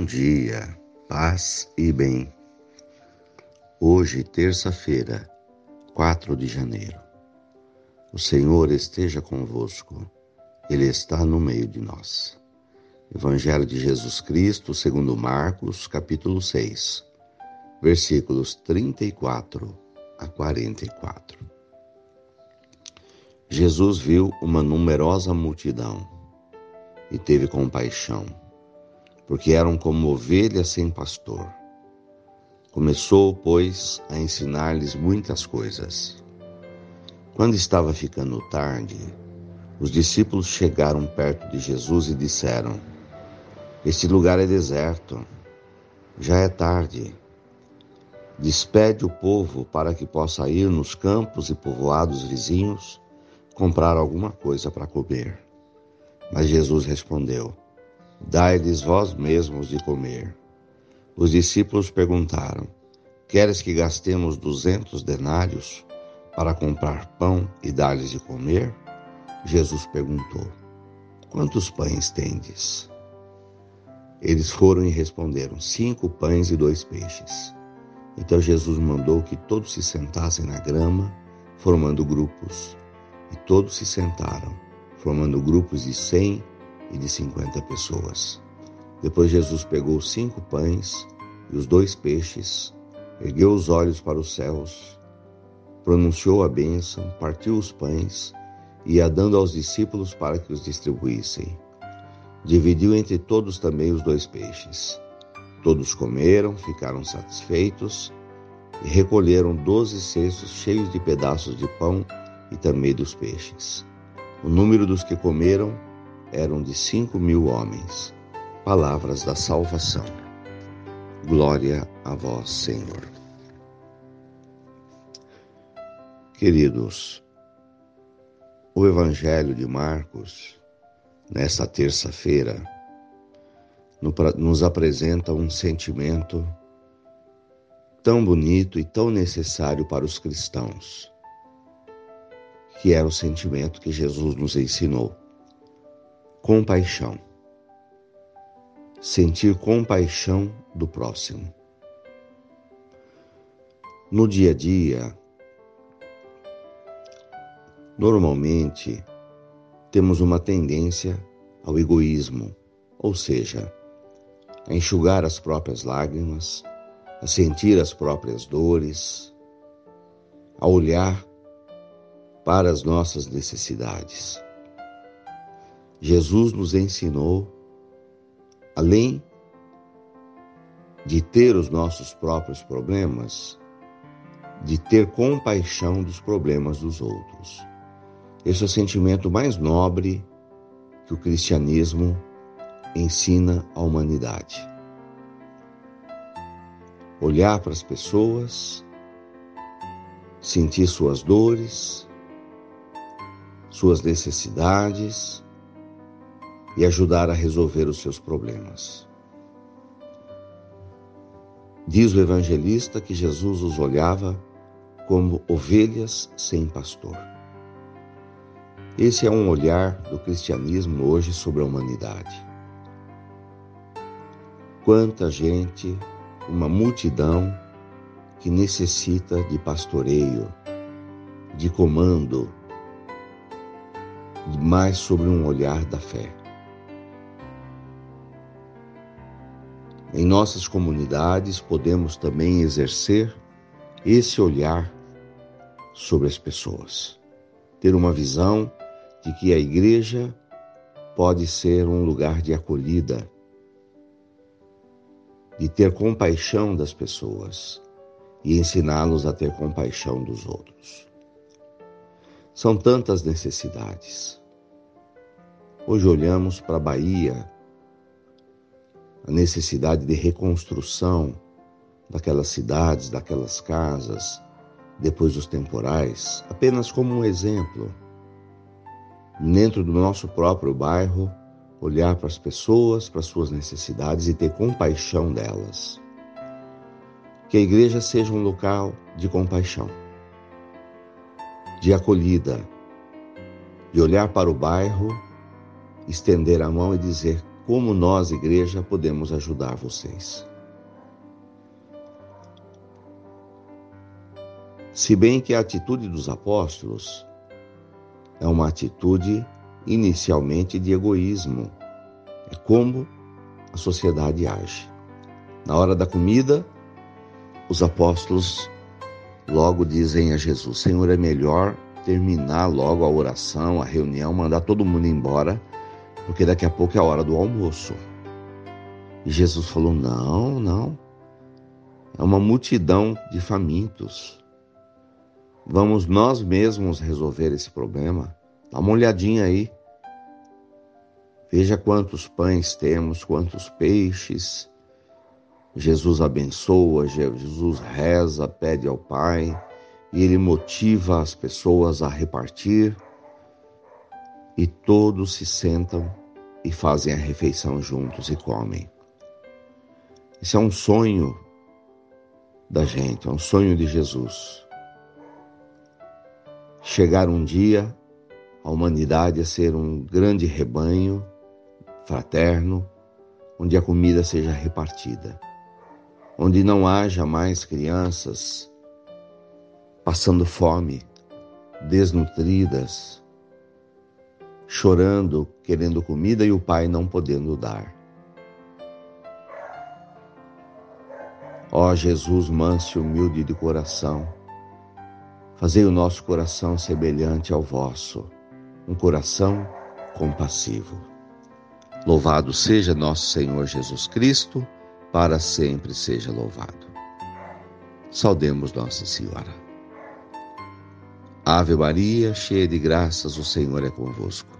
Bom dia, paz e bem. Hoje, terça-feira, 4 de janeiro. O Senhor esteja convosco, Ele está no meio de nós. Evangelho de Jesus Cristo, segundo Marcos, capítulo 6, versículos 34 a 44. Jesus viu uma numerosa multidão e teve compaixão porque eram como ovelhas sem pastor. Começou, pois, a ensinar-lhes muitas coisas. Quando estava ficando tarde, os discípulos chegaram perto de Jesus e disseram: Este lugar é deserto, já é tarde. Despede o povo para que possa ir nos campos e povoados vizinhos comprar alguma coisa para comer. Mas Jesus respondeu: Dai-lhes vós mesmos de comer. Os discípulos perguntaram: Queres que gastemos duzentos denários para comprar pão e dar-lhes de comer? Jesus perguntou: Quantos pães tendes? Eles foram e responderam: Cinco pães e dois peixes. Então Jesus mandou que todos se sentassem na grama, formando grupos. E todos se sentaram, formando grupos de cem e de cinquenta pessoas. Depois Jesus pegou cinco pães e os dois peixes, ergueu os olhos para os céus, pronunciou a bênção, partiu os pães e ia dando aos discípulos para que os distribuíssem. Dividiu entre todos também os dois peixes. Todos comeram, ficaram satisfeitos e recolheram doze cestos cheios de pedaços de pão e também dos peixes. O número dos que comeram eram de cinco mil homens. Palavras da salvação. Glória a vós, Senhor. Queridos, o Evangelho de Marcos, nesta terça-feira, nos apresenta um sentimento tão bonito e tão necessário para os cristãos, que era o sentimento que Jesus nos ensinou compaixão. Sentir compaixão do próximo. No dia a dia, normalmente temos uma tendência ao egoísmo, ou seja, a enxugar as próprias lágrimas, a sentir as próprias dores, a olhar para as nossas necessidades. Jesus nos ensinou, além de ter os nossos próprios problemas, de ter compaixão dos problemas dos outros. Esse é o sentimento mais nobre que o cristianismo ensina à humanidade. Olhar para as pessoas, sentir suas dores, suas necessidades, e ajudar a resolver os seus problemas. Diz o evangelista que Jesus os olhava como ovelhas sem pastor. Esse é um olhar do cristianismo hoje sobre a humanidade. Quanta gente, uma multidão que necessita de pastoreio, de comando, mais sobre um olhar da fé. Em nossas comunidades, podemos também exercer esse olhar sobre as pessoas. Ter uma visão de que a igreja pode ser um lugar de acolhida, de ter compaixão das pessoas e ensiná-los a ter compaixão dos outros. São tantas necessidades. Hoje olhamos para a Bahia a necessidade de reconstrução daquelas cidades, daquelas casas, depois dos temporais, apenas como um exemplo. Dentro do nosso próprio bairro, olhar para as pessoas, para as suas necessidades e ter compaixão delas. Que a igreja seja um local de compaixão, de acolhida, de olhar para o bairro, estender a mão e dizer: como nós, igreja, podemos ajudar vocês. Se bem que a atitude dos apóstolos é uma atitude inicialmente de egoísmo, é como a sociedade age. Na hora da comida, os apóstolos logo dizem a Jesus: Senhor, é melhor terminar logo a oração, a reunião, mandar todo mundo embora, porque daqui a pouco é a hora do almoço. E Jesus falou: Não, não. É uma multidão de famintos. Vamos nós mesmos resolver esse problema. Dá uma olhadinha aí. Veja quantos pães temos, quantos peixes. Jesus abençoa, Jesus reza, pede ao Pai e ele motiva as pessoas a repartir. E todos se sentam e fazem a refeição juntos e comem. Esse é um sonho da gente, é um sonho de Jesus chegar um dia a humanidade a ser um grande rebanho fraterno, onde a comida seja repartida, onde não haja mais crianças passando fome, desnutridas, chorando, querendo comida e o pai não podendo dar. Ó Jesus manso e humilde de coração, Fazei o nosso coração semelhante ao vosso, um coração compassivo. Louvado seja nosso Senhor Jesus Cristo, para sempre seja louvado. Saudemos Nossa Senhora. Ave Maria, cheia de graças, o Senhor é convosco.